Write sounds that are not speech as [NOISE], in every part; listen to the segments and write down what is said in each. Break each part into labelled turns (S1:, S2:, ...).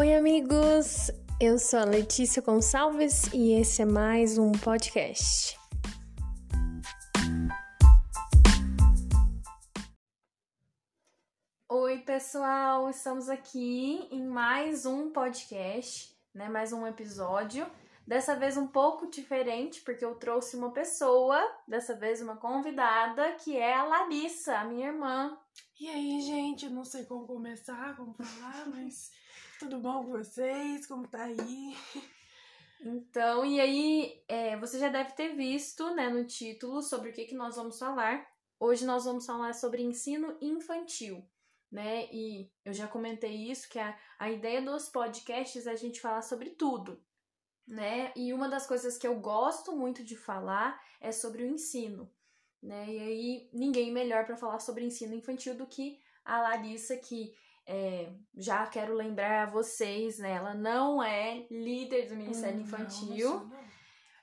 S1: Oi, amigos! Eu sou a Letícia Gonçalves e esse é mais um podcast. Oi, pessoal! Estamos aqui em mais um podcast, né? Mais um episódio. Dessa vez um pouco diferente, porque eu trouxe uma pessoa, dessa vez uma convidada, que é a Larissa, a minha irmã.
S2: E aí, gente, eu não sei como começar, como falar, mas tudo bom com vocês? Como tá aí?
S1: Então, e aí, é, você já deve ter visto, né, no título sobre o que, que nós vamos falar. Hoje nós vamos falar sobre ensino infantil, né? E eu já comentei isso, que a, a ideia dos podcasts é a gente falar sobre tudo, né? E uma das coisas que eu gosto muito de falar é sobre o ensino, né? E aí, ninguém melhor para falar sobre ensino infantil do que a Larissa, que é, já quero lembrar a vocês, né? Ela não é líder do Ministério
S2: Hum,
S1: Infantil.
S2: Não.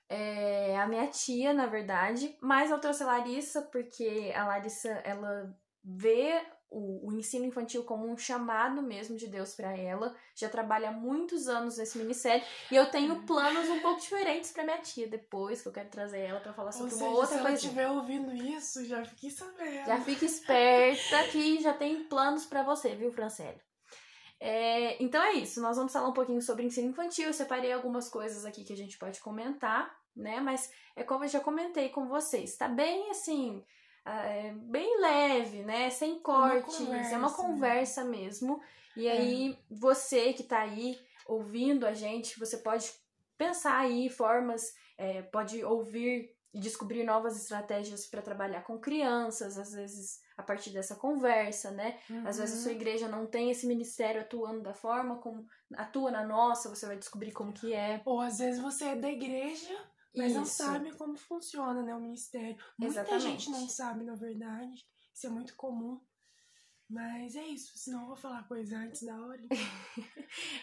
S1: É a minha tia, na verdade. Mas eu trouxe a Larissa porque a Larissa, ela vê o, o ensino infantil como um chamado mesmo de Deus para ela. Já trabalha há muitos anos nesse ministério. E eu tenho planos um pouco diferentes para minha tia depois, que eu quero trazer ela para falar
S2: Ou
S1: sobre
S2: seja,
S1: uma outra
S2: se ela
S1: coisa.
S2: estiver ouvindo isso, já fiquei sabendo.
S1: Já fica esperta que já tem planos pra você, viu, Francélio? É, então é isso, nós vamos falar um pouquinho sobre ensino infantil. Eu separei algumas coisas aqui que a gente pode comentar, né? Mas é como eu já comentei com vocês, tá bem assim, é, bem leve, né? Sem cortes, é uma
S2: conversa, né?
S1: mesmo. E
S2: É.
S1: aí, você que tá aí ouvindo a gente, você pode pensar aí formas, é, pode ouvir e descobrir novas estratégias para trabalhar com crianças, às vezes a partir dessa conversa, né? Às vezes a sua
S2: Uhum.
S1: igreja não tem esse ministério atuando da forma como atua na nossa, você vai descobrir como que é.
S2: Ou às vezes você é da igreja, mas não
S1: Isso.
S2: sabe como funciona, né, o ministério. Muita
S1: Exatamente.
S2: gente não sabe, na verdade. Isso é muito comum. Mas é isso, senão eu vou falar coisa antes da hora. [LAUGHS]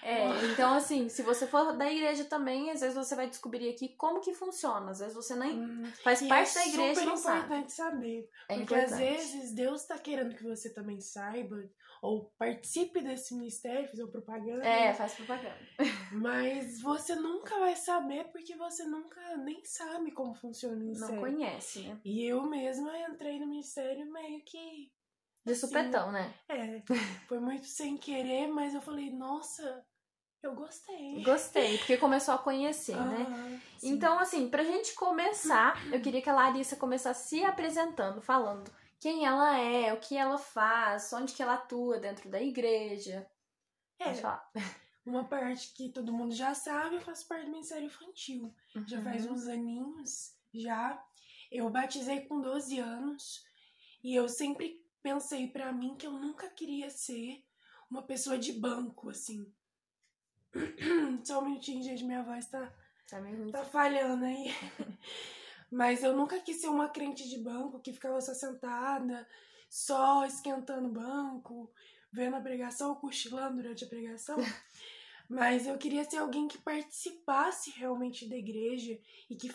S1: É, então assim, se você for da igreja também, às vezes você vai descobrir aqui como que funciona. Às vezes você nem
S2: Hum,
S1: faz
S2: e
S1: parte
S2: é
S1: da igreja
S2: super
S1: não sabe.
S2: importante saber.
S1: É
S2: Porque
S1: importante.
S2: às vezes Deus tá querendo que você também saiba, ou participe desse ministério, fazer propaganda.
S1: É, faz propaganda. [LAUGHS]
S2: Mas você nunca vai saber porque você nunca nem sabe como funciona o
S1: Não conhece, né?
S2: E eu mesma entrei no ministério meio que.
S1: De
S2: assim,
S1: supetão, né?
S2: É, foi muito sem querer, mas eu falei, nossa, eu gostei.
S1: Gostei, porque começou a conhecer, né?
S2: Sim.
S1: Então, assim, pra gente começar, eu queria que a Larissa começasse se apresentando, falando quem ela é, o que ela faz, onde que ela atua dentro da igreja. Pode
S2: é,
S1: falar.
S2: uma parte que todo mundo já sabe, eu faço parte do Ministério Infantil. Já faz
S1: Uhum.
S2: uns aninhos já. Eu batizei com 12 anos e eu sempre pensei pra mim que eu nunca queria ser uma pessoa de banco, assim. [CLEARS THROAT] Só um minutinho, gente, minha voz tá,
S1: Tá
S2: tá falhando aí. [LAUGHS] Mas eu nunca quis ser uma crente de banco que ficava só sentada, só esquentando o banco, vendo a pregação ou cochilando durante a pregação. [LAUGHS] Mas eu queria ser alguém que participasse realmente da igreja e que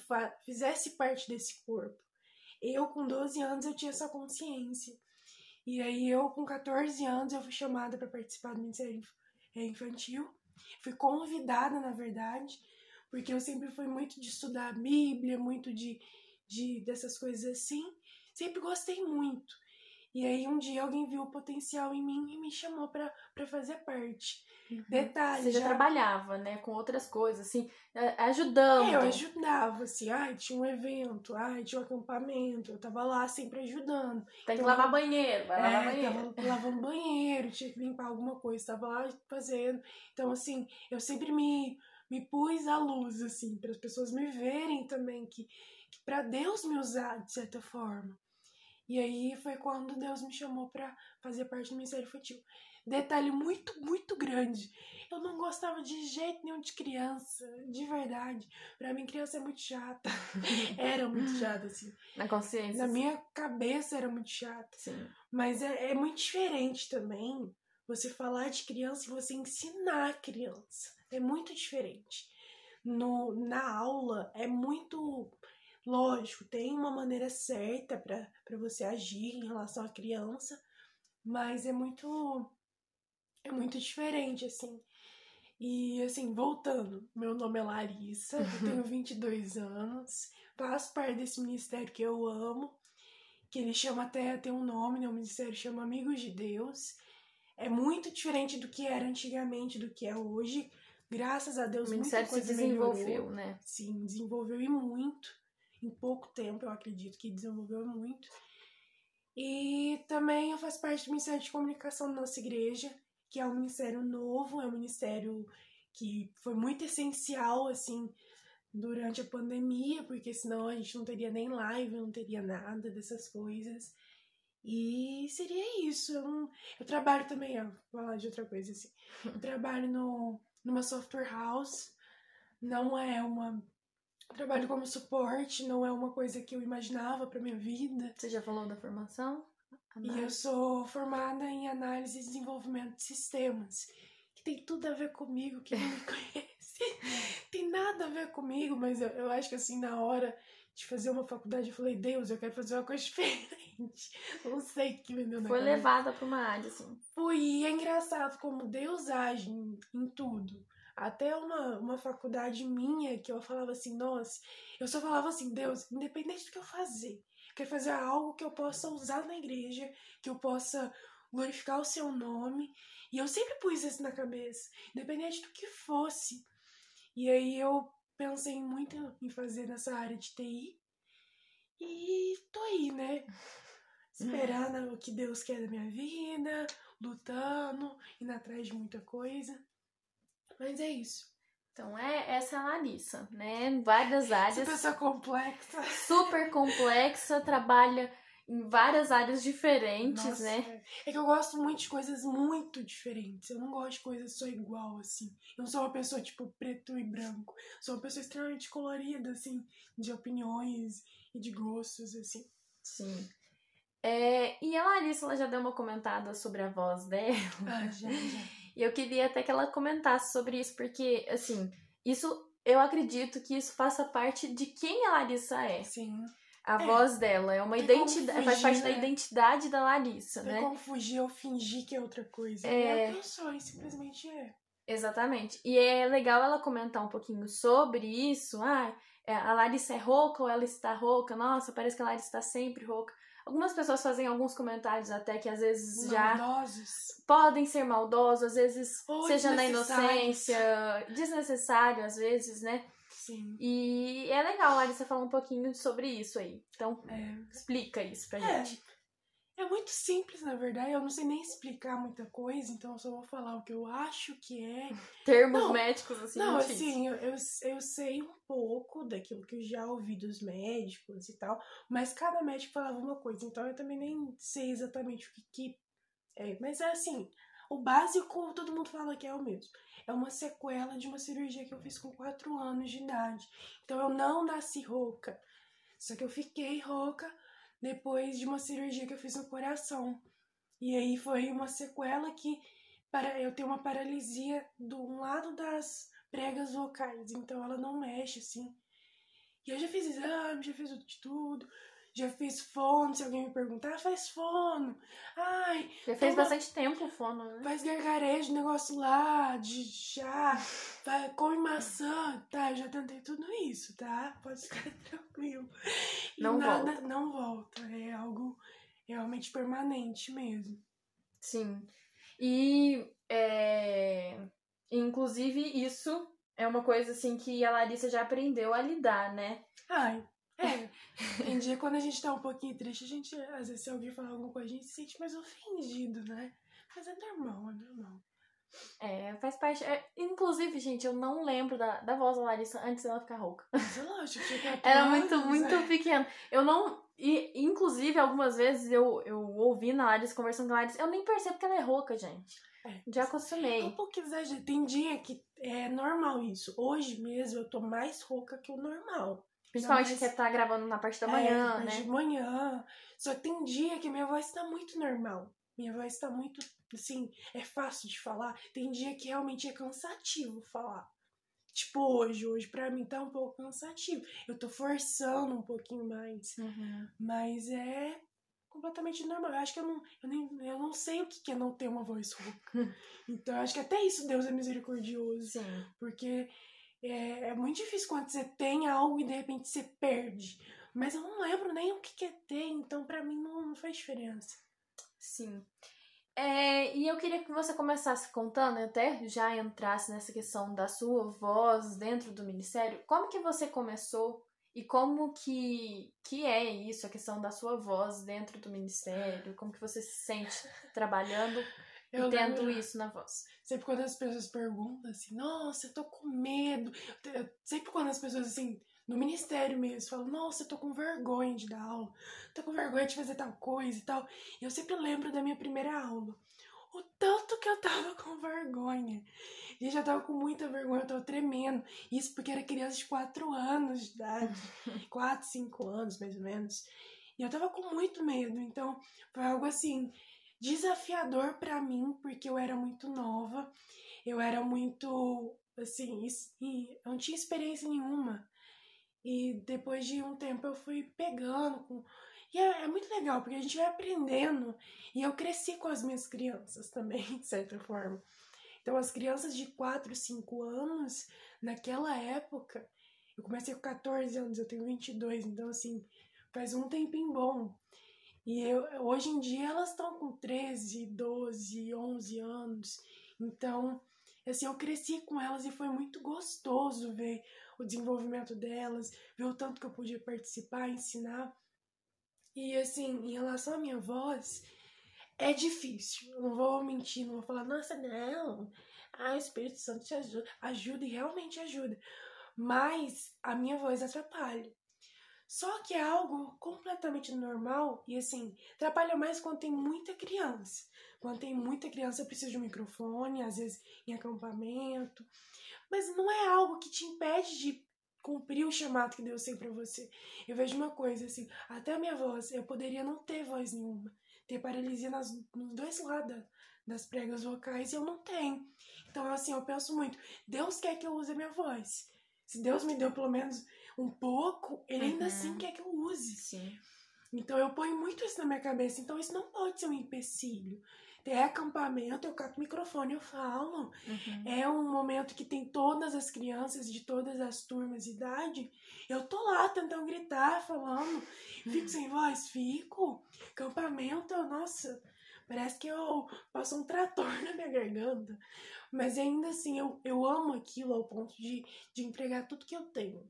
S2: fizesse parte desse corpo. Eu, com 12 anos, eu tinha essa consciência. E aí, eu, com 14 anos, eu fui chamada para participar do Ministério eh, Infantil. Fui convidada, na verdade, porque eu sempre fui muito de estudar a Bíblia, muito de, de dessas coisas assim. Sempre gostei muito. E aí, um dia, alguém viu o potencial em mim e me chamou para fazer parte. Detalhe,
S1: Você já,
S2: já-
S1: trabalhava, né, com outras coisas, assim, ajudando.
S2: É, eu ajudava, assim, ai, tinha um evento, ai, tinha um acampamento, eu tava lá sempre ajudando.
S1: Tem que
S2: então-
S1: lavar banheiro, vai lavar
S2: É,
S1: banheiro.
S2: tava lavando banheiro, tinha que limpar alguma coisa, tava lá fazendo. Então, assim, eu sempre me, me pus à luz, assim, para as pessoas me verem também, que, que para Deus me usar, de certa forma. E aí foi quando Deus me chamou para fazer parte do Ministério Infantil. Detalhe muito, muito grande. Eu não gostava de jeito nenhum de criança, de verdade. Pra mim, criança é muito chata. [LAUGHS] Era muito chata, assim.
S1: Na consciência.
S2: Na minha cabeça era muito chata.
S1: Sim.
S2: Mas é, é muito diferente também você falar de criança e você ensinar a criança. É muito diferente. No, na aula é muito lógico, tem uma maneira certa para você agir em relação à criança, mas é muito é muito diferente assim. E assim, voltando, meu nome é Larissa, eu tenho 22 anos, faço parte desse ministério que eu amo, que ele chama até, tem um nome, né? O ministério chama Amigos de Deus. É muito diferente do que era antigamente, do que é hoje. Graças a Deus,
S1: o ministério se desenvolveu,
S2: melhorou.
S1: né?
S2: Sim, desenvolveu e muito. Em pouco tempo, eu acredito que desenvolveu muito. E também eu faço parte do Ministério de Comunicação da nossa igreja, que é um ministério novo, é um ministério que foi muito essencial, assim, durante a pandemia, porque senão a gente não teria nem live, não teria nada dessas coisas. E seria isso. Eu, não- eu trabalho também, ó, vou falar de outra coisa assim. Eu trabalho no, numa software house, não é uma. Trabalho como suporte, não é uma coisa que eu imaginava pra minha vida.
S1: Você já falou da formação?
S2: E eu
S1: Análise.
S2: sou formada em análise e desenvolvimento de sistemas, que tem tudo a ver comigo, quem não me conhece. tem nada a ver comigo, mas eu, eu acho que assim, na hora de fazer uma faculdade, eu falei, Deus, eu quero fazer uma coisa [LAUGHS] diferente. Não sei o que me deu na
S1: Foi levada pra uma área, assim.
S2: Foi, e é engraçado como Deus age em, em tudo. Até uma, uma faculdade minha que eu falava assim, nossa, eu só falava assim, Deus, independente do que eu fazer, eu quero fazer algo que eu possa usar na igreja, que eu possa glorificar o seu nome. E eu sempre pus isso na cabeça, independente do que fosse. E aí eu pensei muito em fazer nessa área de TI. E tô aí, né? [LAUGHS] Esperando o que Deus quer da minha vida, lutando, indo atrás de muita coisa. Mas é isso.
S1: Então, é, essa é a Larissa, né? Várias
S2: Essa
S1: áreas.
S2: pessoa complexa.
S1: super complexa, trabalha em várias áreas diferentes,
S2: Nossa,
S1: né?
S2: É que eu gosto muito de coisas muito diferentes. Eu não gosto de coisas só igual, assim. Eu não sou uma pessoa, tipo, preto e branco. Sou uma pessoa extremamente colorida, assim, de opiniões e de gostos, assim.
S1: Sim. É, e a Larissa, ela já deu uma comentada sobre a voz dela.
S2: Ah, já, já.
S1: E eu queria até que ela comentasse sobre isso, porque, assim, isso eu acredito que isso faça parte de quem a Larissa é.
S2: Sim.
S1: A
S2: É.
S1: voz dela é uma
S2: Tem
S1: identidade, faz parte da
S2: né?
S1: identidade da Larissa,
S2: Não
S1: né?
S2: como fugir ou fingir que é outra coisa.
S1: É.
S2: É, o que eu sou, e simplesmente é.
S1: Exatamente. E é legal ela comentar um pouquinho sobre isso. Ah, a Larissa é rouca ou ela está rouca? Nossa, parece que a Larissa está sempre rouca. Algumas pessoas fazem alguns comentários até que às vezes já
S2: Maldosos.
S1: podem ser maldosos, às vezes
S2: Ou
S1: seja na inocência, desnecessário às vezes, né?
S2: Sim.
S1: E é legal a Larissa falar um pouquinho sobre isso aí. Então,
S2: É.
S1: explica isso pra
S2: É.
S1: gente.
S2: É muito simples, na verdade. Eu não sei nem explicar muita coisa, então eu só vou falar o que eu acho que é.
S1: Termos
S2: Não,
S1: médicos, assim,
S2: não, assim, eu, eu, eu sei um pouco daquilo que eu já ouvi dos médicos e tal, mas cada médico falava uma coisa, então eu também nem sei exatamente o que, que é. Mas é assim, o básico todo mundo fala que é o mesmo. É uma sequela de uma cirurgia que eu fiz com 4 anos de idade. Então eu não nasci rouca. Só que eu fiquei rouca depois de uma cirurgia que eu fiz no coração. E aí foi uma sequela que para eu tenho uma paralisia do um lado das pregas vocais, então ela não mexe assim. E eu já fiz exame, já fiz de tudo, já fiz fono, se alguém me perguntar, faz fono. Ai,
S1: Já fez bastante tempo fono, né?
S2: faz gargarejo, negócio lá, de chá, vai, come maçã, tá? Eu já tentei tudo isso, tá? Pode ficar [LAUGHS] tranquilo. E
S1: Não
S2: nada,
S1: volta.
S2: não volta. É algo realmente permanente mesmo.
S1: Sim. E, é, inclusive, isso é uma coisa, assim, que a Larissa já aprendeu a lidar, né?
S2: Ai, é. [LAUGHS] Tem dia quando a gente tá um pouquinho triste, a gente, às vezes, se alguém falar alguma coisa, a gente se sente mais ofendido, né? Mas é normal, é normal.
S1: É, faz parte. é, inclusive, gente, eu não lembro da, da voz da Larissa antes dela ficar rouca.
S2: É lógico, tinha [LAUGHS]
S1: Era muito, muito
S2: é.
S1: pequena. Eu não. E, inclusive, algumas vezes eu, eu ouvi na Larissa conversando com a Larissa, eu nem percebo que ela é rouca, gente.
S2: É.
S1: Já acostumei.
S2: um pouco exagero. Tem dia que é normal isso. Hoje mesmo eu tô mais rouca que o normal.
S1: Principalmente
S2: mas-
S1: que tá gravando na parte da
S2: É,
S1: manhã,
S2: mas
S1: né?
S2: De manhã. Só que tem dia que minha voz tá muito normal. Minha voz tá muito, assim, é fácil de falar. Tem dia que realmente é cansativo falar. Tipo hoje, hoje pra mim tá um pouco cansativo. Eu tô forçando um pouquinho mais.
S1: Uhum.
S2: Mas é completamente normal. Eu acho que eu não, eu nem, eu não sei o que é não ter uma voz rouca. [LAUGHS] então, eu acho que até isso Deus é misericordioso.
S1: Sim.
S2: Porque é, é muito difícil quando você tem algo e de repente você perde. Mas eu não lembro nem o que é ter, então para mim não, não faz diferença.
S1: Sim. É, e eu queria que você começasse contando, até já entrasse nessa questão da sua voz dentro do ministério. Como que você começou e como que, que é isso, a questão da sua voz dentro do ministério? Como que você se sente trabalhando eu tendo lembro, isso na voz?
S2: Sempre quando as pessoas perguntam assim, nossa, eu tô com medo. Sempre quando as pessoas assim, no ministério mesmo, falam, nossa, eu tô com vergonha de dar aula, tô com vergonha de fazer tal coisa e tal. E eu sempre lembro da minha primeira aula. O tanto que eu tava [LAUGHS] com vergonha. E já tava com muita vergonha, eu tava tremendo. Isso porque era criança de 4 anos de idade. [LAUGHS] 4, 5 anos, mais ou menos. E eu tava com muito medo. Então, foi algo assim, desafiador para mim, porque eu era muito nova. Eu era muito, assim, e não tinha experiência nenhuma. E depois de um tempo eu fui pegando com e é, é, muito legal, porque a gente vai aprendendo. E eu cresci com as minhas crianças também, [LAUGHS] de certa forma. Então, as crianças de 4, 5 anos, naquela época, eu comecei com 14 anos, eu tenho 22, então, assim, faz um tempinho bom. E eu, hoje em dia elas estão com 13, 12, 11 anos. Então, assim, eu cresci com elas e foi muito gostoso ver o desenvolvimento delas, ver o tanto que eu podia participar, ensinar. E assim, em relação à minha voz, é difícil. Não vou mentir, não vou falar, nossa, não. Ah, o Espírito Santo te ajuda. Ajuda e realmente ajuda. Mas a minha voz atrapalha. Só que é algo completamente normal e assim, atrapalha mais quando tem muita criança. Quando tem muita criança, eu preciso de um microfone, às vezes em acampamento. Mas não é algo que te impede de cumprir o chamado que Deus tem para você. Eu vejo uma coisa assim, até a minha voz, eu poderia não ter voz nenhuma, ter paralisia nas, nos dois lados das pregas vocais e eu não tenho. Então, assim, eu penso muito, Deus quer que eu use a minha voz. Se Deus me deu pelo menos um pouco, Ele ainda uhum. assim quer que eu use.
S1: Sim.
S2: Então, eu ponho muito isso na minha cabeça. Então, isso não pode ser um empecilho é acampamento, eu cato o microfone, eu falo. Uhum. É um momento que tem todas as crianças de todas as turmas de idade. Eu tô lá tentando gritar, falando. Fico sem voz? Fico. Acampamento, nossa, parece que eu passo um trator [LAUGHS] na minha garganta. Mas ainda assim, eu, eu amo aquilo ao ponto de, de entregar tudo que eu tenho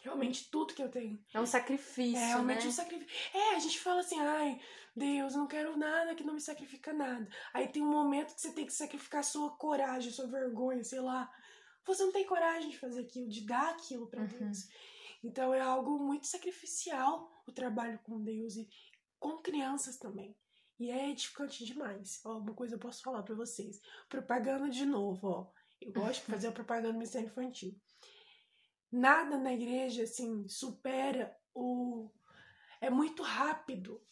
S2: realmente tudo que eu tenho.
S1: É um sacrifício. É
S2: realmente
S1: né?
S2: um sacrifício. É, a gente fala assim, ai, Deus, não quero nada que não me sacrifica nada. Aí tem um momento que você tem que sacrificar sua coragem, sua vergonha, sei lá. Você não tem coragem de fazer aquilo, de dar aquilo para uhum. Deus. Então é algo muito sacrificial o trabalho com Deus e com crianças também. E é edificante demais. Ó, uma coisa eu posso falar para vocês. Propaganda de novo, ó. Eu gosto de fazer a propaganda no Ministério Infantil. Nada na igreja, assim, supera o. É muito rápido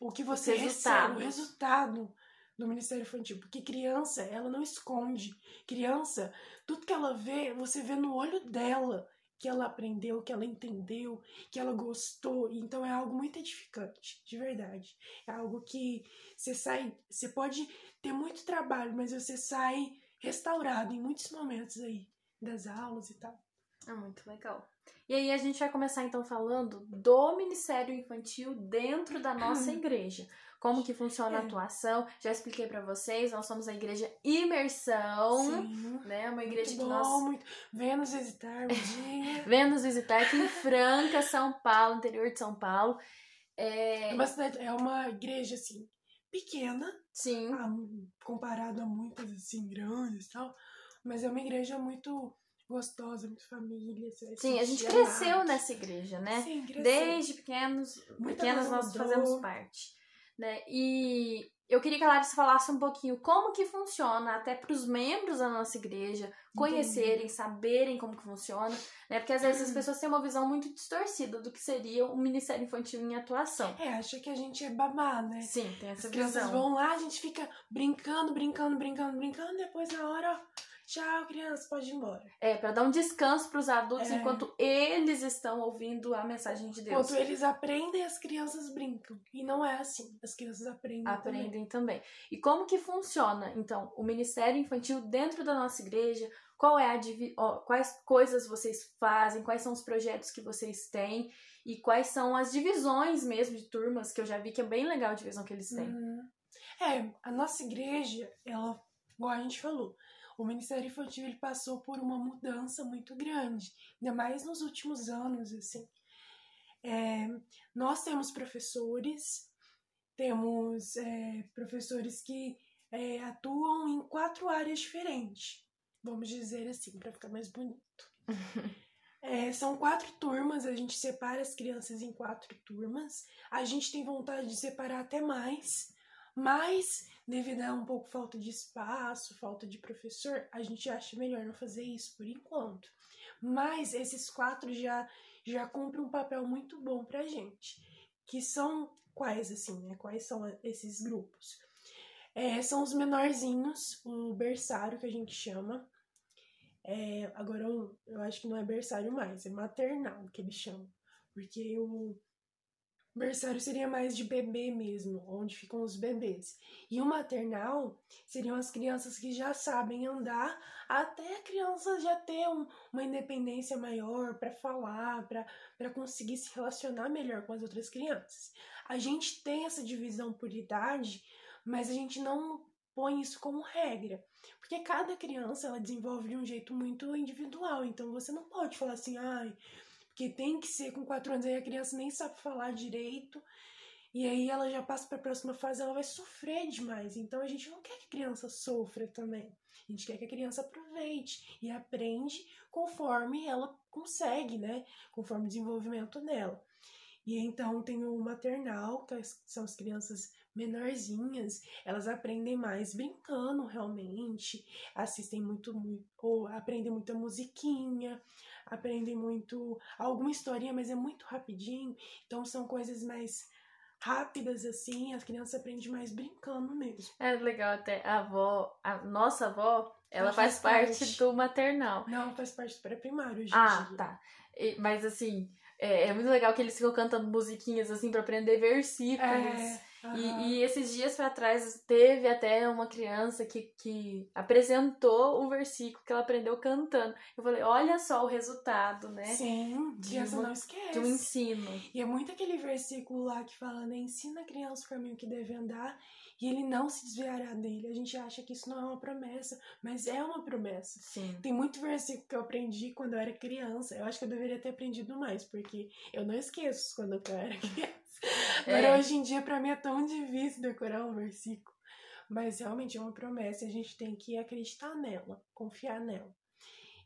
S2: o que você recebe, o resultado do Ministério Infantil. Porque criança, ela não esconde. Criança, tudo que ela vê, você vê no olho dela que ela aprendeu, que ela entendeu, que ela gostou. Então é algo muito edificante, de verdade. É algo que você sai, você pode ter muito trabalho, mas você sai restaurado em muitos momentos aí das aulas e tal.
S1: É muito legal. E aí a gente vai começar então falando do Ministério Infantil dentro da nossa igreja. Como que funciona a é. atuação? Já expliquei para vocês, nós somos a igreja Imersão, Sim, né? Uma igreja
S2: muito
S1: que
S2: bom,
S1: nós
S2: muito... Vênus visitar.
S1: Vênus [LAUGHS] visitar aqui em Franca, São Paulo, interior de São Paulo.
S2: É, é uma, cidade, é uma igreja assim pequena,
S1: sim,
S2: a, comparado a muitas assim grandes e tal, mas é uma igreja muito gostosa, muito família.
S1: Sim, a gente cresceu nessa igreja, né?
S2: Sim, cresceu.
S1: Desde pequenos, pequenas nós fazemos parte. Né? E eu queria que a Larissa falasse um pouquinho como que funciona, até para os membros da nossa igreja conhecerem, Entendi. saberem como que funciona, né? Porque às vezes as [CLEARS THROAT] pessoas têm uma visão muito distorcida do que seria o Ministério Infantil em atuação.
S2: É, acha que a gente é babá, né?
S1: Sim, tem essa
S2: As
S1: visão.
S2: As crianças vão lá, a gente fica brincando, brincando, brincando, brincando, depois na hora tchau, criança, pode ir embora.
S1: É, para dar um descanso para os adultos
S2: É.
S1: enquanto eles estão ouvindo a mensagem de Deus.
S2: Enquanto eles aprendem, as crianças brincam. E não é assim. As crianças aprendem. também.
S1: aprendem também. E como que funciona, então, o Ministério Infantil dentro da nossa igreja? Qual é a divi- ó, quais coisas vocês fazem? Quais são os projetos que vocês têm? E quais são as divisões mesmo de turmas, que eu já vi que é bem legal a divisão que eles têm.
S2: Uhum. É, a nossa igreja, ela, igual a gente falou, o Ministério Infantil ele passou por uma mudança muito grande, ainda mais nos últimos anos, assim. É, nós temos professores, temos é, professores que é, atuam em quatro áreas diferentes, vamos dizer assim, para ficar mais bonito. [LAUGHS] É, são quatro turmas, a gente separa as crianças em quatro turmas. A gente tem vontade de separar até mais, mas devido a um pouco falta de espaço, falta de professor, a gente acha melhor não fazer isso por enquanto. Mas esses quatro já já cumprem um papel muito bom pra gente, que são quais assim, né? Quais são esses grupos? É, são os menorzinhos, o berçário que a gente chama. É, agora eu, eu acho que não é berçário mais, é maternal que eles chamam. Porque o berçário seria mais de bebê mesmo, onde ficam os bebês. E o maternal seriam as crianças que já sabem andar, até a criança já ter um- uma independência maior para falar, para conseguir se relacionar melhor com as outras crianças. A gente tem essa divisão por idade, mas a gente não põe isso como regra. Porque cada criança ela desenvolve de um jeito muito individual. Então você não pode falar assim, ai, porque tem que ser com quatro anos, aí a criança nem sabe falar direito. E aí ela já passa para a próxima fase, ela vai sofrer demais. Então a gente não quer que a criança sofra também. A gente quer que a criança aproveite e aprende conforme ela consegue, né? Conforme o desenvolvimento dela. E então tem o maternal, que são as crianças menorzinhas, elas aprendem mais brincando realmente, assistem muito, muito ou aprendem muita musiquinha, aprendem muito alguma historinha, mas é muito rapidinho, então são coisas mais rápidas assim, as crianças aprendem mais brincando mesmo.
S1: É legal até a avó, a nossa avó, ela faz
S2: faz
S1: parte do maternal.
S2: Não, faz parte do pré-primário em
S1: Ah, tá. E- mas assim, é, é muito legal que eles ficam cantando musiquinhas assim pra aprender versículos.
S2: É, aham.
S1: E, e esses dias pra trás teve até uma criança que, que apresentou o versículo que ela aprendeu cantando. Eu falei, olha só o resultado, né?
S2: Sim, criança
S1: uma-
S2: não esquece.
S1: De um ensino.
S2: E é muito aquele versículo lá que fala, né? Ensina a criança o caminho que deve andar e ele não se desviará dele. A gente acha que isso não é uma promessa, mas é uma promessa.
S1: Sim.
S2: Tem muito versículo que eu aprendi quando eu era criança. Eu acho que eu deveria ter aprendido mais, porque eu não esqueço quando eu era [LAUGHS] criança. [LAUGHS] Agora,
S1: É.
S2: hoje em dia, pra mim é tão difícil decorar um versículo. Mas realmente é uma promessa e a gente tem que acreditar nela, confiar nela.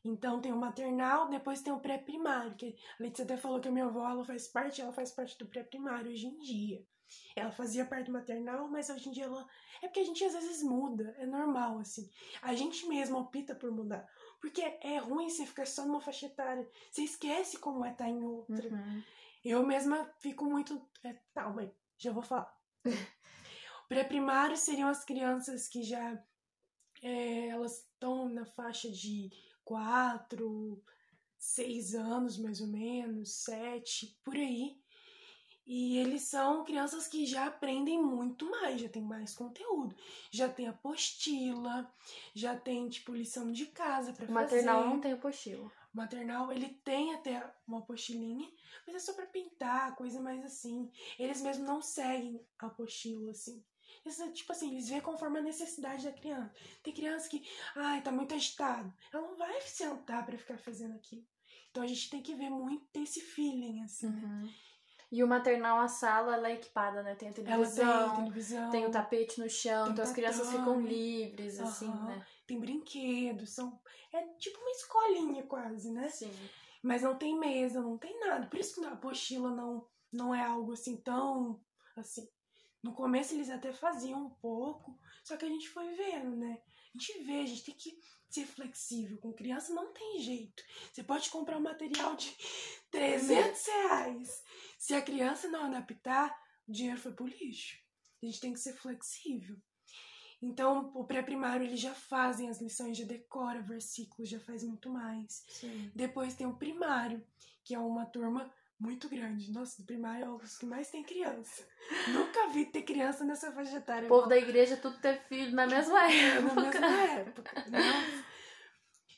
S2: Então tem o maternal, depois tem o pré-primário, que a Letícia até falou que a minha avó ela faz parte, ela faz parte do pré-primário hoje em dia. Ela fazia parte do maternal, mas hoje em dia ela. É porque a gente às vezes muda, é normal, assim. A gente mesmo opta por mudar. Porque é ruim você ficar só numa faixa etária. Você esquece como é estar em outra.
S1: Uhum.
S2: Eu mesma fico muito. É, tá, mãe, já vou falar. O [LAUGHS] Pré-primário seriam as crianças que já. é, elas estão na faixa de 4, 6 anos, mais ou menos, 7, por aí. E eles são crianças que já aprendem muito mais, já tem mais conteúdo. Já tem apostila, já tem, tipo, lição de casa pra
S1: O
S2: fazer.
S1: maternal não tem apostila.
S2: Maternal, ele tem até uma apostilinha, mas é só pra pintar, coisa mais assim. Eles mesmo não seguem a apostila, assim. Eles, é, tipo assim, eles vê conforme a necessidade da criança. Tem criança que, ai, tá muito agitado. Ela não vai sentar pra ficar fazendo aquilo. Então a gente tem que ver muito, esse feeling, assim. né?
S1: Uhum. E o maternal, a sala, ela é equipada, né? Tem a
S2: Ela tem
S1: televisão,
S2: televisão,
S1: tem o tapete no chão, então as crianças ficam livres, assim,
S2: Aham.
S1: né?
S2: tem brinquedos, são... É tipo uma escolinha quase, né?
S1: Sim.
S2: Mas não tem mesa, não tem nada. Por isso que a apostila não, não é algo assim tão assim. No começo eles até faziam um pouco, só que a gente foi vendo, né? A gente vê, a gente tem que ser flexível. Com criança não tem jeito. Você pode comprar um material de 300 reais. Se a criança não adaptar, o dinheiro foi pro lixo. A gente tem que ser flexível. Então, o pré-primário eles já fazem as lições, já decora versículos, já faz muito mais.
S1: Sim.
S2: Depois tem o primário, que é uma turma muito grande. Nossa, do primário é os que mais tem criança. [LAUGHS] Nunca vi ter criança nessa faixa etária.
S1: O povo da igreja tudo ter filho na mesma época.
S2: Na mesma época. Nossa.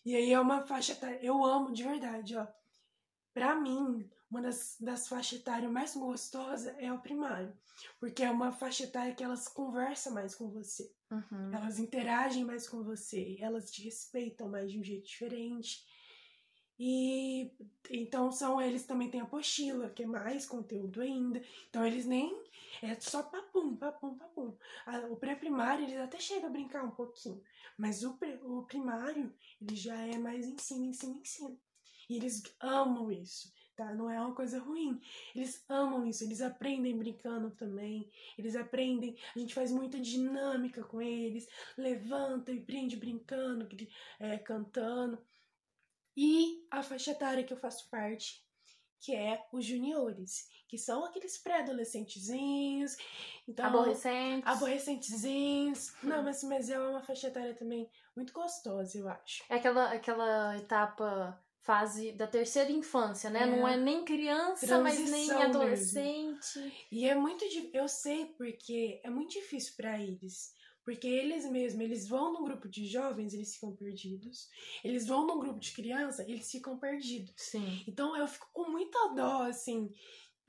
S2: E aí é uma faixa etária. Eu amo de verdade, ó. Pra mim, uma das, das faixas etárias mais gostosas é o primário. Porque é uma faixa etária que elas conversam mais com você.
S1: Uhum.
S2: Elas interagem mais com você. Elas te respeitam mais de um jeito diferente. E então são eles também têm apostila, que é mais conteúdo ainda. Então eles nem é só papum, papum, papum. A- O pré-primário eles até chegam a brincar um pouquinho, mas o, pré- o primário ele já é mais ensino, ensino, ensino. E eles amam isso, tá? Não é uma coisa ruim. Eles amam isso, eles aprendem brincando também. Eles aprendem, a gente faz muita dinâmica com eles, levanta e prende brincando, é, cantando. E a faixa etária que eu faço parte, que é os juniores, que são aqueles pré-adolescentezinhos. Então,
S1: Aborrecentes.
S2: aborrecentezinhos. [LAUGHS] Não, mas, mas é uma faixa etária também muito gostosa, eu acho.
S1: É aquela, aquela etapa, fase da terceira infância, né?
S2: É.
S1: Não é nem criança, mas nem
S2: Transição mesmo.
S1: adolescente.
S2: E é muito. di- Eu sei porque é muito difícil pra eles. Porque eles mesmos, eles vão num grupo de jovens, eles ficam perdidos. Eles vão num grupo de criança, eles ficam perdidos.
S1: Sim.
S2: Então eu fico com muita dó, assim.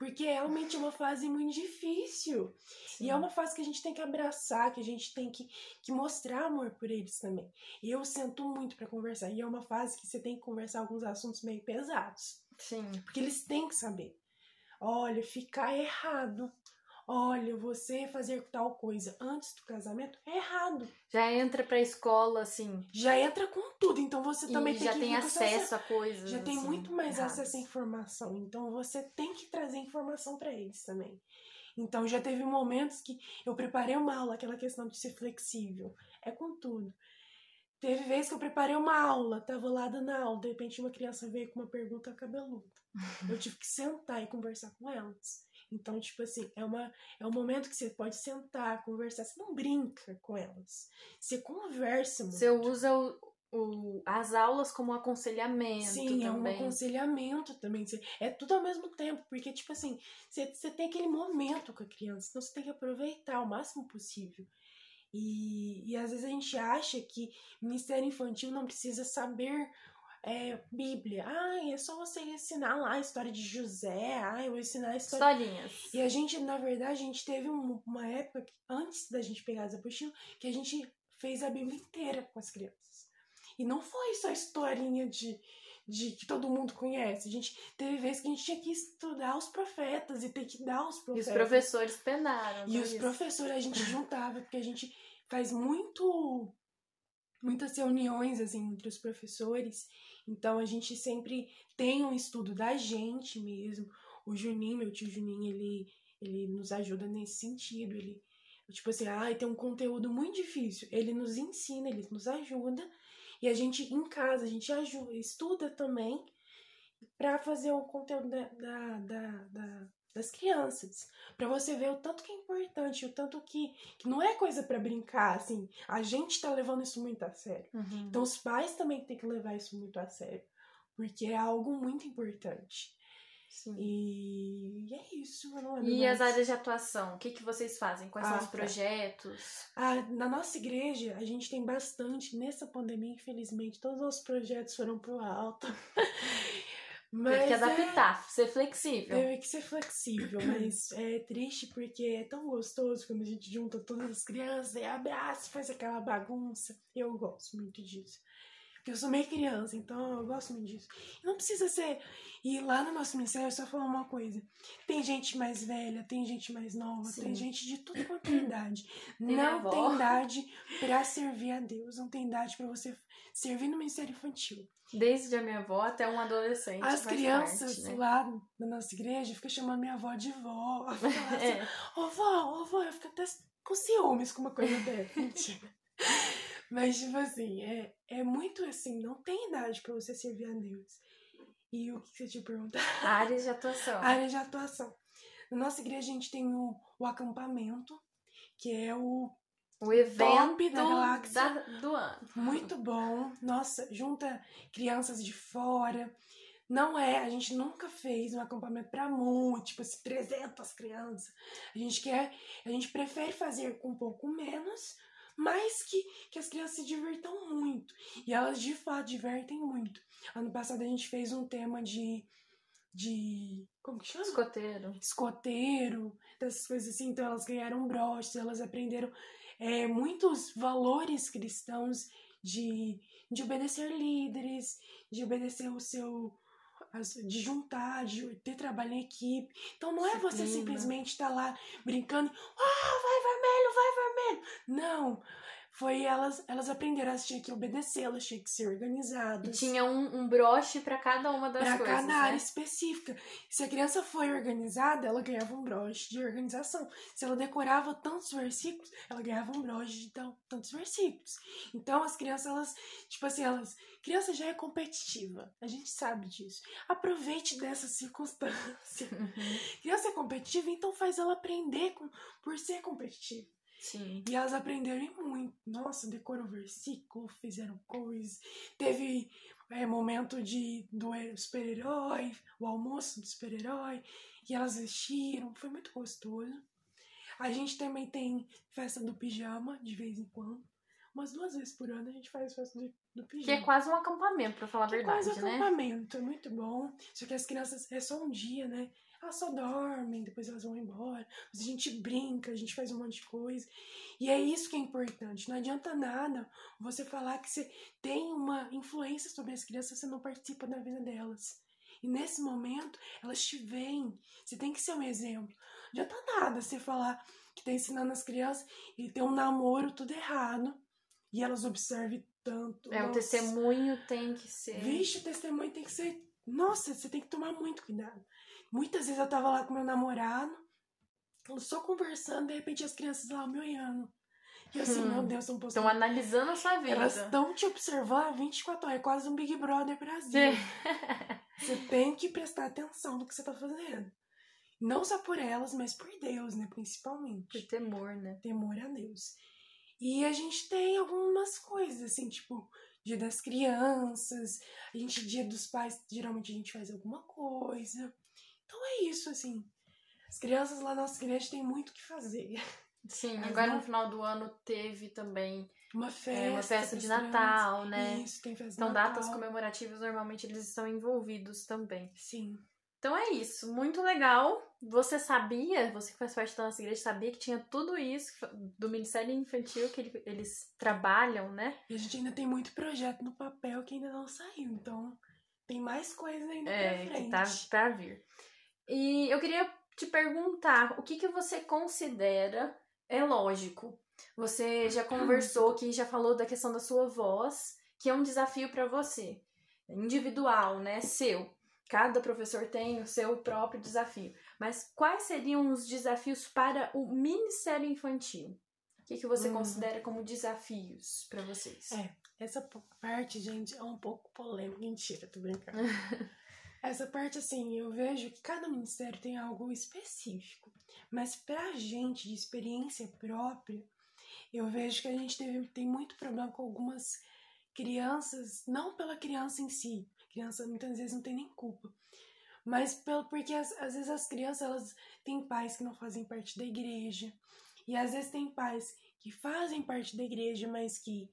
S2: Porque realmente é uma fase muito difícil.
S1: sim.
S2: E é uma fase que a gente tem que abraçar, que a gente tem que, que mostrar amor por eles também. E eu sento muito pra conversar. E é uma fase que você tem que conversar alguns assuntos meio pesados.
S1: Sim.
S2: Porque eles têm que saber. Olha, ficar errado. Olha, você fazer tal coisa antes do casamento é errado.
S1: Já entra pra escola, assim.
S2: Já entra com tudo. Então você também
S1: e
S2: tem
S1: já
S2: que
S1: tem
S2: vir com essa-
S1: acesso a coisas.
S2: já tem
S1: assim,
S2: muito mais
S1: erradas.
S2: acesso à informação. Então você tem que trazer informação para eles também. Então já teve momentos que eu preparei uma aula, aquela questão de ser flexível. É com tudo. Teve vezes que eu preparei uma aula, tava lá dando aula, de repente uma criança veio com uma pergunta cabeluda. Eu tive que sentar e conversar com elas. Então, tipo assim, é, uma, é um momento que você pode sentar, conversar. Você não brinca com elas. Você conversa muito.
S1: Você usa o, o- as aulas como aconselhamento
S2: Sim, é um
S1: também.
S2: aconselhamento também. É tudo ao mesmo tempo, porque, tipo assim, você, você tem aquele momento com a criança, então você tem que aproveitar o máximo possível. E, e às vezes a gente acha que Ministério Infantil não precisa saber é, Bíblia. Ah, é só você ensinar lá a história de José. Ah, eu vou ensinar a história.
S1: Historinhas.
S2: E a gente, na verdade, a gente teve um- uma época, que, antes da gente pegar as apostilas, que a gente fez a Bíblia inteira com as crianças. E não foi só historinha de, de que todo mundo conhece. A gente teve vezes que a gente tinha que estudar os profetas e ter que dar os
S1: E os
S2: profetas.
S1: professores penaram.
S2: E
S1: por
S2: os
S1: isso.
S2: professores a gente [LAUGHS] juntava, porque a gente faz muito muitas reuniões assim entre os professores. Então a gente sempre tem um estudo da gente mesmo. O Juninho, meu tio Juninho, ele ele nos ajuda nesse sentido, ele tipo assim, ah, tem um conteúdo muito difícil, ele nos ensina, ele nos ajuda. E a gente em casa, a gente ajuda, estuda também para fazer o conteúdo da, da, da- da- das crianças. Pra você ver o tanto que é importante, o tanto que, que não é coisa pra brincar, assim. A gente tá levando isso muito a sério.
S1: Uhum.
S2: Então os pais também têm que levar isso muito a sério. Porque é algo muito importante.
S1: Sim.
S2: E, é isso, eu não lembro
S1: E
S2: mais.
S1: as áreas de atuação? O que, que vocês fazem? Quais são
S2: Ah,
S1: os
S2: tá.
S1: projetos?
S2: Ah, na nossa igreja, a gente tem bastante. Nessa pandemia, infelizmente, todos os projetos foram pro alto. [LAUGHS] Mas
S1: Teve que
S2: é-
S1: adaptar, ser flexível.
S2: Teve que ser flexível, mas [CLEARS THROAT] é triste porque é tão gostoso quando a gente junta todas as crianças e abraça, faz aquela bagunça. Eu gosto muito disso. Porque eu sou meio criança, então eu gosto muito disso. E não precisa ser. E lá no nosso ministério, eu só falar uma coisa: tem gente mais velha, tem gente mais nova,
S1: Sim.
S2: tem gente de tudo quanto é idade.
S1: minha
S2: não tem idade pra servir a Deus, não tem idade pra você servir no ministério infantil.
S1: Desde a minha avó até um adolescente.
S2: As crianças
S1: parte, né?
S2: lá na nossa igreja ficam chamando minha avó de vó. [LAUGHS] Assim,
S1: É.
S2: Ô vó, ô vó, eu fico até com ciúmes com uma coisa dessa. [LAUGHS] Mentira. Mas, tipo assim, é, é muito assim, não tem idade pra você servir a Deus. E o que você te pergunta? [LAUGHS]
S1: Áreas de atuação.
S2: Área de atuação. Na nossa igreja a gente tem o, o acampamento, que é o
S1: o evento
S2: da galáxia.
S1: da- do ano.
S2: Muito bom. Nossa, junta crianças de fora. Não é, a gente nunca fez um acampamento para muito, tipo assim, 300 crianças. A gente quer, a gente prefere fazer com um pouco menos, mas que, que as crianças se divirtam muito. E elas de fato divertem muito. Ano passado a gente fez um tema de de como que chama?
S1: Escoteiro.
S2: escoteiro, dessas coisas assim. Então elas ganharam broches, elas aprenderam é, muitos valores cristãos de, de obedecer líderes, de obedecer o seu. de juntar, de ter trabalho em equipe. Então não é você simplesmente estar lá brincando, ah, vai vermelho, vai vermelho. Não. Foi elas, elas aprenderam, elas tinham que obedecer, elas tinham que ser
S1: E
S2: organizadas
S1: tinha um, um broche pra cada uma das
S2: para
S1: coisas.
S2: cada área
S1: né?
S2: específica. Se a criança foi organizada, ela ganhava um broche de organização. Se ela decorava tantos versículos, ela ganhava um broche de tal- tantos versículos. Então as crianças, elas, tipo assim, elas. Criança já é competitiva. A gente sabe disso. Aproveite dessa circunstância.
S1: Uhum.
S2: Criança é competitiva, então faz ela aprender com, por ser competitiva.
S1: Sim.
S2: E elas aprenderam muito. Nossa, decorou versículo, fizeram coisas. Teve é, momento de do he- super-herói, o almoço do super-herói. E elas vestiram, foi muito gostoso. A gente também tem festa do pijama, de vez em quando. Umas duas vezes por ano a gente faz festa do, do pijama.
S1: Que é quase um acampamento, pra falar a
S2: Que é
S1: verdade,
S2: quase um
S1: né?
S2: acampamento, é muito bom. Só que as crianças é só um dia, né? Elas só dormem, depois elas vão embora. Mas a gente brinca, a gente faz um monte de coisa. E é isso que é importante. Não adianta nada você falar que você tem uma influência sobre as crianças, você não participa da vida delas. E nesse momento, elas te veem. Você tem que ser um exemplo. Não adianta nada você falar que tá ensinando as crianças e ter um namoro tudo errado. E elas observem tanto.
S1: É, o
S2: Nossa.
S1: testemunho tem que ser.
S2: Vixe, o testemunho tem que ser. Nossa, você tem que tomar muito cuidado. Muitas vezes eu tava lá com meu namorado, só conversando, de repente as crianças lá me olhando. E eu assim,
S1: Hum.
S2: meu Deus, são
S1: Estão
S2: postando.
S1: analisando a sua vida.
S2: Elas estão te observando 24 horas, é quase um Big Brother Brasil. [LAUGHS] Você tem que prestar atenção no que você tá fazendo. Não só por elas, mas por Deus, né? Principalmente
S1: Por temor, né?
S2: temor a Deus. E a gente tem algumas coisas, assim, tipo, dia das crianças, a gente, dia dos pais, geralmente a gente faz alguma coisa. Então é isso, assim. As crianças lá na nossa igreja têm muito o que fazer.
S1: Sim,
S2: Mas
S1: agora
S2: não-
S1: no final do ano teve também
S2: Uma festa.
S1: é, uma festa de Natal,
S2: crianças.
S1: né?
S2: Isso, tem festa
S1: Então,
S2: de Natal.
S1: datas comemorativas, normalmente eles estão envolvidos também.
S2: Sim.
S1: Então é isso, muito legal. Você sabia, você que faz parte da nossa igreja, sabia que tinha tudo isso do Ministério Infantil que ele- eles trabalham, né?
S2: E a gente ainda tem muito projeto no papel que ainda não saiu, então tem mais coisa ainda
S1: É,
S2: pra frente.
S1: que tá pra vir. E eu queria te perguntar, o que, que você considera é lógico? Você já [CLEARS THROAT] conversou aqui, já falou da questão da sua voz, que é um desafio pra você, individual, né, seu. Cada professor tem o seu próprio desafio. Mas quais seriam os desafios para o Ministério Infantil? O que, que você
S2: Hum.
S1: considera como desafios pra vocês?
S2: É. Essa parte, gente, é um pouco polêmica. Mentira, tô brincando. [LAUGHS] Essa parte, assim, eu vejo que cada ministério tem algo específico. Mas pra gente, de experiência própria, eu vejo que a gente teve, tem muito problema com algumas crianças, não pela criança em si. Criança muitas vezes não tem nem culpa. Mas pelo, porque às, às vezes as crianças elas têm pais que não fazem parte da igreja. E às vezes tem pais que fazem parte da igreja, mas que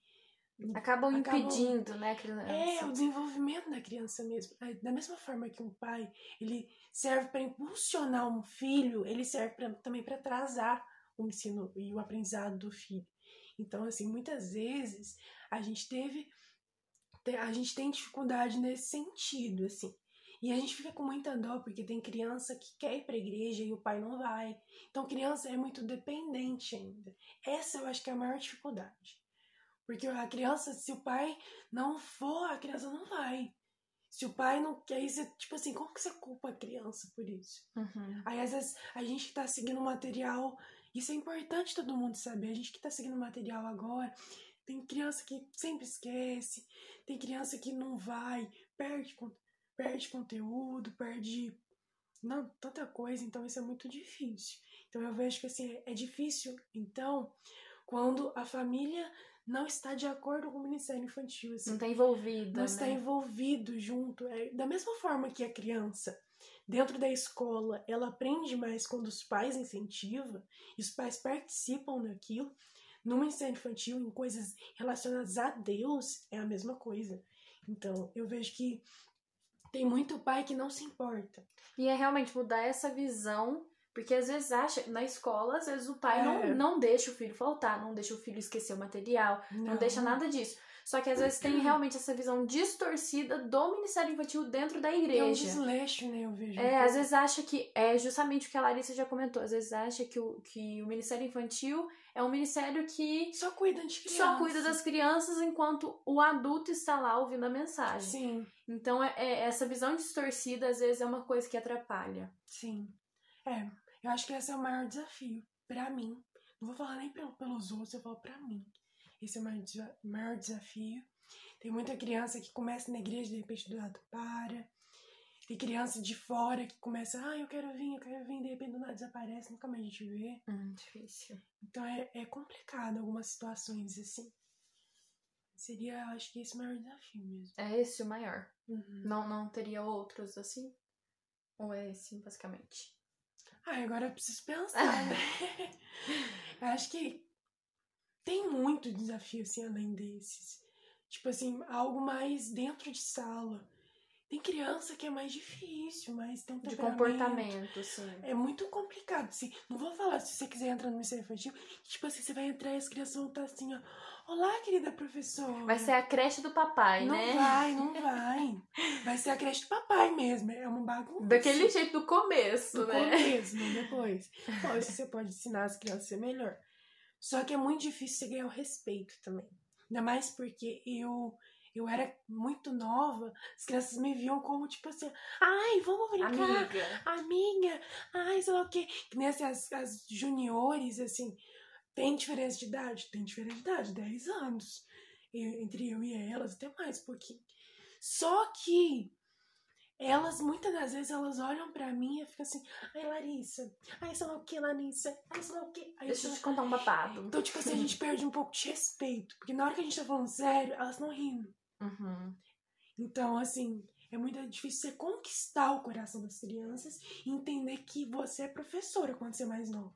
S1: Acabam
S2: Acabam-
S1: impedindo, né, a criança?
S2: é, o desenvolvimento da criança mesmo. Da mesma forma que um pai, ele serve para impulsionar um filho, ele serve pra, também para atrasar o ensino e o aprendizado do filho. Então, assim, muitas vezes a gente teve te- a gente tem dificuldade nesse sentido, assim. E a gente fica com muita dó porque tem criança que quer ir para igreja e o pai não vai. Então, criança é muito dependente ainda. Essa eu acho que é a maior dificuldade. Porque a criança, se o pai não for, a criança não vai. Se o pai não quer, aí você, tipo assim, como que você culpa a criança por isso?
S1: Uhum.
S2: Aí às vezes a gente que tá seguindo material, isso é importante todo mundo saber. A gente que tá seguindo material agora, tem criança que sempre esquece, tem criança que não vai, perde, perde conteúdo, perde não, tanta coisa, então isso é muito difícil. Então eu vejo que assim, é difícil, então, quando a família não está de acordo com o Ministério Infantil. Assim,
S1: não está envolvido.
S2: Não
S1: né?
S2: está envolvido junto. É, da mesma forma que a criança, dentro da escola, ela aprende mais quando os pais incentivam e os pais participam daquilo. No Ministério Infantil, em coisas relacionadas a Deus, é a mesma coisa. Então, eu vejo que tem muito pai que não se importa.
S1: E é realmente mudar essa visão porque às vezes acha, na escola, às vezes o pai
S2: É.
S1: não, não deixa o filho faltar, não deixa o filho esquecer o material, não, deixa nada disso. Só que às vezes tem [CLEARS THROAT] realmente essa visão distorcida do Ministério Infantil dentro da
S2: Tem um
S1: igreja.
S2: desleixo, né? Eu vejo.
S1: É, às vezes acha que é justamente o que a Larissa já comentou, às vezes acha que o, que o Ministério Infantil é um ministério que
S2: Só cuida de criança.
S1: só cuida das crianças enquanto o adulto está lá ouvindo a mensagem.
S2: Sim,
S1: Então, é, é- essa visão distorcida às vezes é uma coisa que atrapalha.
S2: sim. É, eu acho que esse é o maior desafio pra mim. Não vou falar nem pelo- pelos outros, eu falo pra mim. Esse é o maior, maior desafio. Tem muita criança que começa na igreja, de repente do lado para. Tem criança de fora que começa, ah, eu quero vir, eu quero vir, de repente do nada desaparece, nunca mais a gente vê.
S1: Hum, difícil.
S2: Então é, é complicado algumas situações assim. Seria, eu acho que esse é o maior desafio mesmo.
S1: É esse o maior.
S2: Uhum.
S1: Não, não teria outros assim? Ou é esse, basicamente?
S2: Ah, agora eu preciso pensar, né? [LAUGHS] eu acho que tem muito desafio, assim, além desses. Tipo assim, algo mais dentro de sala. Tem criança que é mais difícil, mas tem um
S1: De comportamento, sim.
S2: É muito complicado, assim. Não vou falar se você quiser entrar no Ministério Infantil, tipo assim, você vai entrar e as crianças vão estar assim, ó. Olá, querida professora.
S1: Vai ser a creche do papai,
S2: Não
S1: né?
S2: vai, não [LAUGHS] vai. Vai ser a creche do papai mesmo. É uma bagunça.
S1: Daquele jeito do começo,
S2: No
S1: né?
S2: começo, não [LAUGHS] depois. Isso você pode ensinar as crianças a ser melhor. Só que é muito difícil você ganhar o respeito também. Ainda mais porque eu eu era muito nova, as crianças me viam como tipo assim, ai, vamos brincar,
S1: Amiga.
S2: amiga, ai, sei lá o quê. Que nem assim, as, as juniores, assim, tem diferença de idade? Tem diferença de idade, 10 anos. Eu- entre eu e elas, até mais um pouquinho. Só que elas, muitas das vezes, elas olham pra mim e ficam assim, ai, Larissa, ai, sei lá o que, Larissa, ai, sei lá o que.
S1: Deixa eu te contar um babado.
S2: Então, tipo assim, a gente [LAUGHS] perde um pouco de respeito. Porque na hora que a gente tá falando sério, elas não rindo.
S1: Uhum.
S2: Então, assim, é muito difícil você conquistar o coração das crianças e entender que você é professora quando você é mais nova.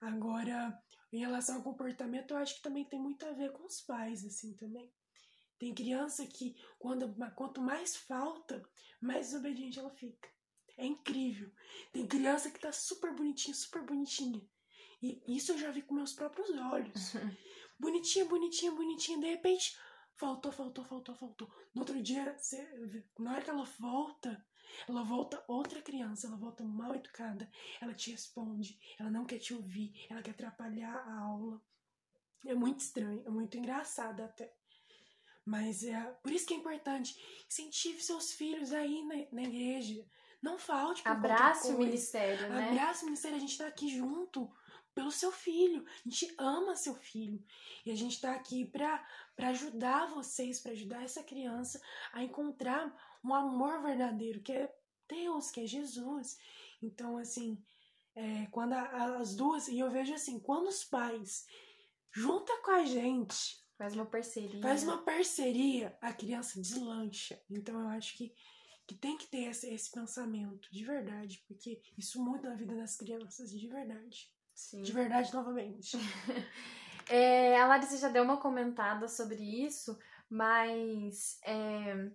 S2: Agora, em relação ao comportamento, eu acho que também tem muito a ver com os pais, assim, também. Tem criança que, quando, quanto mais falta, mais desobediente ela fica. É incrível. Tem criança que tá super bonitinha, super bonitinha. E isso eu já vi com meus próprios olhos. [LAUGHS] Bonitinha, bonitinha, bonitinha. De repente, faltou, faltou, faltou, faltou. No outro dia, você, na hora que ela volta, ela volta outra criança, ela volta mal educada. Ela te responde, ela não quer te ouvir, ela quer atrapalhar a aula. É muito estranho, é muito engraçado até. Mas é por isso que é importante. Incentive seus filhos aí na, na igreja. Não falte
S1: Abrace o ministério, né?
S2: Abraça o ministério, a gente tá aqui junto pelo seu filho. A gente ama seu filho. E a gente tá aqui pra, pra ajudar vocês, pra ajudar essa criança a encontrar um amor verdadeiro, que é Deus, que é Jesus. Então, assim, é, quando a- as duas, e eu vejo assim, quando os pais junta com a gente,
S1: Faz uma parceria.
S2: faz uma parceria, a criança deslancha. Então eu acho que, que tem que ter esse, esse pensamento, de verdade, porque isso muda a vida das crianças, de verdade.
S1: Sim.
S2: De verdade, novamente. [LAUGHS]
S1: É, a Larissa já deu uma comentada sobre isso, mas é,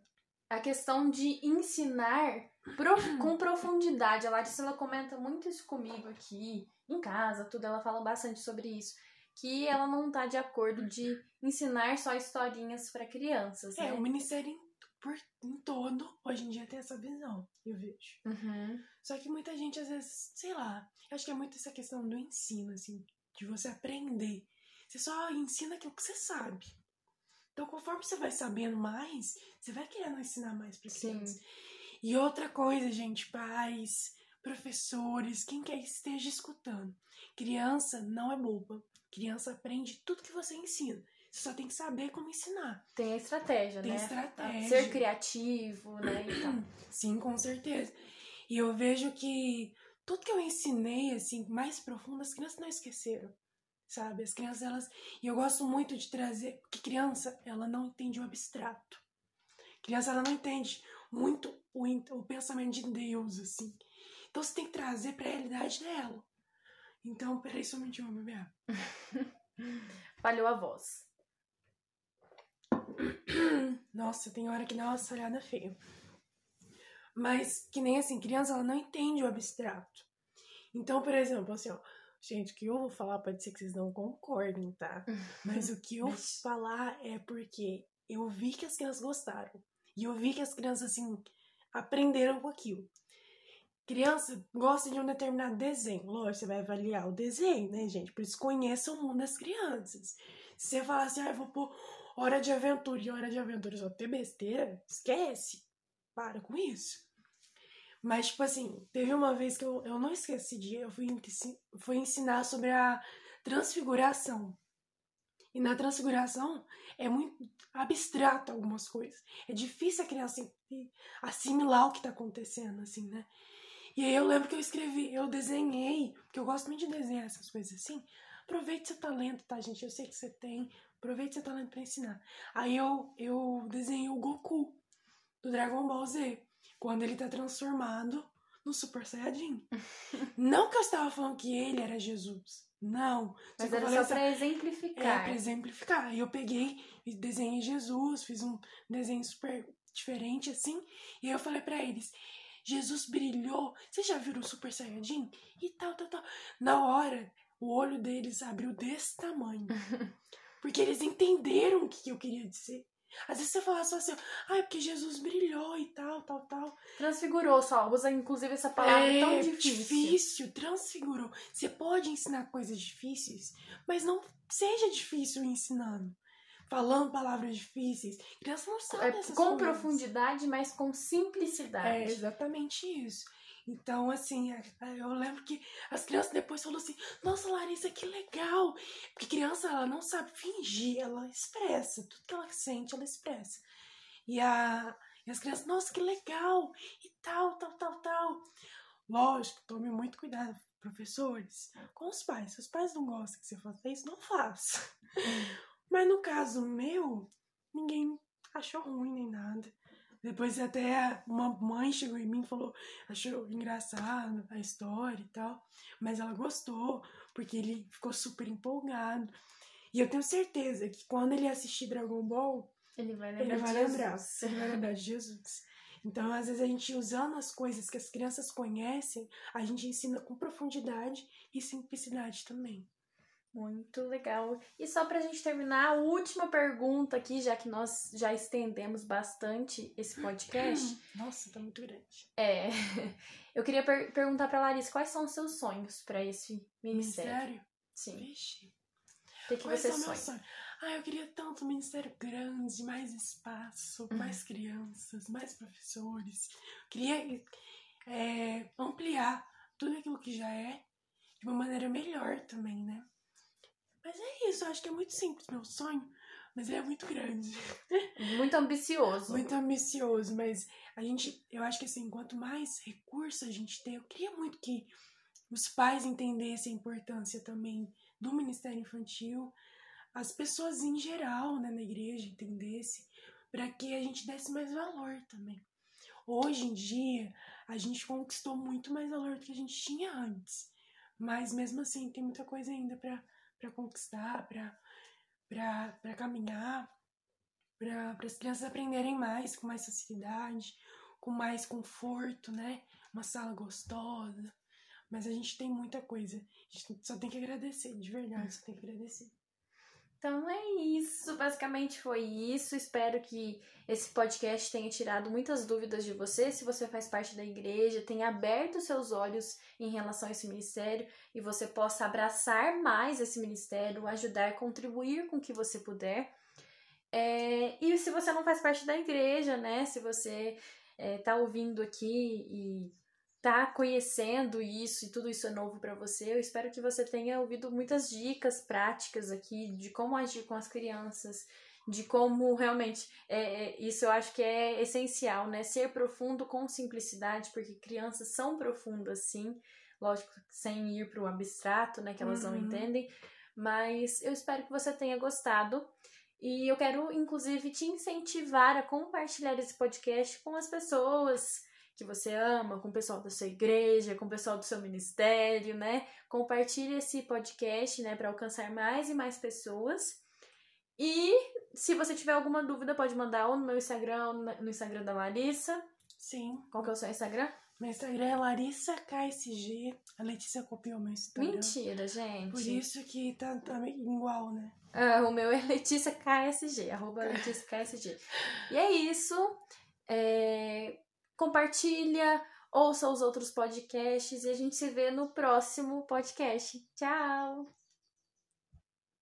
S1: a questão de ensinar prof- [CLEARS THROAT] com profundidade. A Larissa ela comenta muito isso comigo aqui, em casa, tudo. Ela fala bastante sobre isso. Que ela não tá de acordo de ensinar só historinhas para crianças,
S2: É,
S1: né?
S2: o Ministério por, em todo, hoje em dia tem essa visão, eu vejo.
S1: Uhum.
S2: Só que muita gente, às vezes, sei lá, eu acho que é muito essa questão do ensino, assim, de você aprender. Você só ensina aquilo que você sabe. Então, conforme você vai sabendo mais, você vai querendo ensinar mais para
S1: Sim.
S2: criança. E outra coisa, gente, pais, professores, quem quer que esteja escutando. Criança não é boba. Criança aprende tudo que você ensina. Você só tem que saber como ensinar.
S1: Tem a estratégia,
S2: Tem
S1: né?
S2: estratégia.
S1: Ser criativo, né? E tal.
S2: Sim, com certeza. E eu vejo que tudo que eu ensinei, assim, mais profundo, as crianças não esqueceram. sabe? As crianças, elas. E eu gosto muito de trazer. Porque criança, ela não entende o abstrato. Criança, ela não entende muito o, o pensamento de Deus, assim. Então você tem que trazer pra realidade dela. Então, peraí, somente um, bebê. [LAUGHS]
S1: Falhou a voz.
S2: Nossa, tem hora que dá uma olhada feia. Mas, que nem assim, criança, ela não entende o abstrato. Então, por exemplo, assim, ó. Gente, o que eu vou falar pode ser que vocês não concordem, tá? [LAUGHS] Mas o que eu vou falar é porque eu vi que as crianças gostaram. E eu vi que as crianças, assim, aprenderam com aquilo. Criança gosta de um determinado desenho. Lógico, você vai avaliar o desenho, né, gente? Por isso conheça o mundo das crianças. Se você falar assim, ah, eu vou pôr hora de aventura e hora de aventura só ter besteira, esquece. Para com isso. Mas, tipo assim, teve uma vez que eu, eu não esqueci de eu fui, fui ensinar sobre a transfiguração. E na transfiguração é muito abstrato algumas coisas. É difícil a criança assimilar o que está acontecendo, assim, né? E aí eu lembro que eu escrevi, eu desenhei, porque eu gosto muito de desenhar essas coisas assim. Aproveite seu talento, tá, gente? Eu sei que você tem. Aproveite seu talento para ensinar. Aí eu, eu desenhei o Goku do Dragon Ball Z, quando ele tá transformado no Super Saiyajin. [LAUGHS] Não que eu estava falando que ele era Jesus. Não.
S1: Mas era só pra exemplificar.
S2: É, pra exemplificar. Aí eu peguei e desenhei Jesus, fiz um desenho super diferente assim. E aí eu falei para eles: Jesus brilhou. Vocês já viram o Super Saiyajin? E tal, tal, tal. Na hora, o olho deles abriu desse tamanho. [LAUGHS] Porque eles entenderam o que eu queria dizer. Às vezes você fala só assim, ah, é porque Jesus brilhou e tal, tal, tal.
S1: Transfigurou só, usa inclusive essa palavra é, tão difícil.
S2: difícil, transfigurou. Você pode ensinar coisas difíceis, mas não seja difícil ensinando falando palavras difíceis. Criança não sabe é, essas
S1: Com
S2: coisas.
S1: profundidade, mas com simplicidade.
S2: É exatamente isso. Então, assim, é, é, eu lembro que as crianças depois falaram assim: Nossa, Larissa, que legal! Porque criança, ela não sabe fingir, ela expressa. Tudo que ela sente, ela expressa. E, a, e as crianças, nossa, que legal! E tal, tal, tal, tal. Lógico, tome muito cuidado, professores, com os pais. Se os pais não gostam que você faça isso, não faça. Mas no caso meu, ninguém achou ruim nem nada. Depois até uma mãe chegou em mim e falou, achou engraçado a história e tal. Mas ela gostou, porque ele ficou super empolgado. E eu tenho certeza que quando ele assistir Dragon Ball,
S1: ele vai lembrar,
S2: ele vai lembrar, ele vai lembrar de Jesus. Então, às vezes, a gente usando as coisas que as crianças conhecem, a gente ensina com profundidade e simplicidade também.
S1: Muito legal. E só pra gente terminar, a última pergunta aqui, já que nós já estendemos bastante esse podcast. [GASPS]
S2: Nossa, tá muito grande.
S1: É. [LAUGHS] Eu queria per perguntar pra Larissa quais são os seus sonhos para esse ministério? Sim.
S2: Vixe.
S1: O que, que você sonha? Sonho?
S2: Ah, eu queria tanto um ministério grande, mais espaço, uhum. mais crianças, mais professores. Eu queria é, ampliar tudo aquilo que já é de uma maneira melhor também, né? Mas é isso, eu acho que é muito simples meu sonho, mas ele é muito grande. [LAUGHS]
S1: Muito ambicioso.
S2: muito ambicioso, mas a gente, eu acho que assim, quanto mais recursos a gente tem, eu queria muito que os pais entendessem a importância também do Ministério Infantil, as pessoas em geral, né, na igreja entendessem, para que a gente desse mais valor também. Hoje em dia, a gente conquistou muito mais valor do que a gente tinha antes, mas mesmo assim tem muita coisa ainda para para conquistar, para caminhar, para as crianças aprenderem mais, com mais facilidade, com mais conforto, né? Uma sala gostosa. Mas a gente tem muita coisa. A gente só tem que agradecer, de verdade, só tem que agradecer.
S1: Então é isso, basicamente foi isso. Espero que esse podcast tenha tirado muitas dúvidas de você. Se você faz parte da igreja, tenha aberto seus olhos em relação a esse ministério e você possa abraçar mais esse ministério, ajudar, contribuir com o que você puder. É, e se você não faz parte da igreja, né? Se você está é, ouvindo aqui e tá conhecendo isso e tudo isso é novo para você, eu espero que você tenha ouvido muitas dicas práticas aqui de como agir com as crianças, de como realmente é, é, isso eu acho que é essencial, né? Ser profundo com simplicidade, porque crianças são profundas sim, lógico, sem ir para o abstrato, né? Que elas uhum. não entendem, Mas eu espero que você tenha gostado. E eu quero, inclusive, te incentivar a compartilhar esse podcast com as pessoas que você ama, com o pessoal da sua igreja, com o pessoal do seu ministério, né? Compartilhe esse podcast, né, para alcançar mais e mais pessoas. E se você tiver alguma dúvida, pode mandar ou no meu Instagram ou no Instagram da Larissa.
S2: Sim.
S1: Qual que é o seu Instagram?
S2: Meu Instagram é Larissa KSG. A Letícia copiou meu Instagram.
S1: Mentira, gente.
S2: Por isso que tá, tá igual, né?
S1: Ah, o meu é Letícia KSG, arroba Letícia KSG. E é isso. É... Compartilha, ouça os outros podcasts e a gente se vê no próximo podcast. Tchau!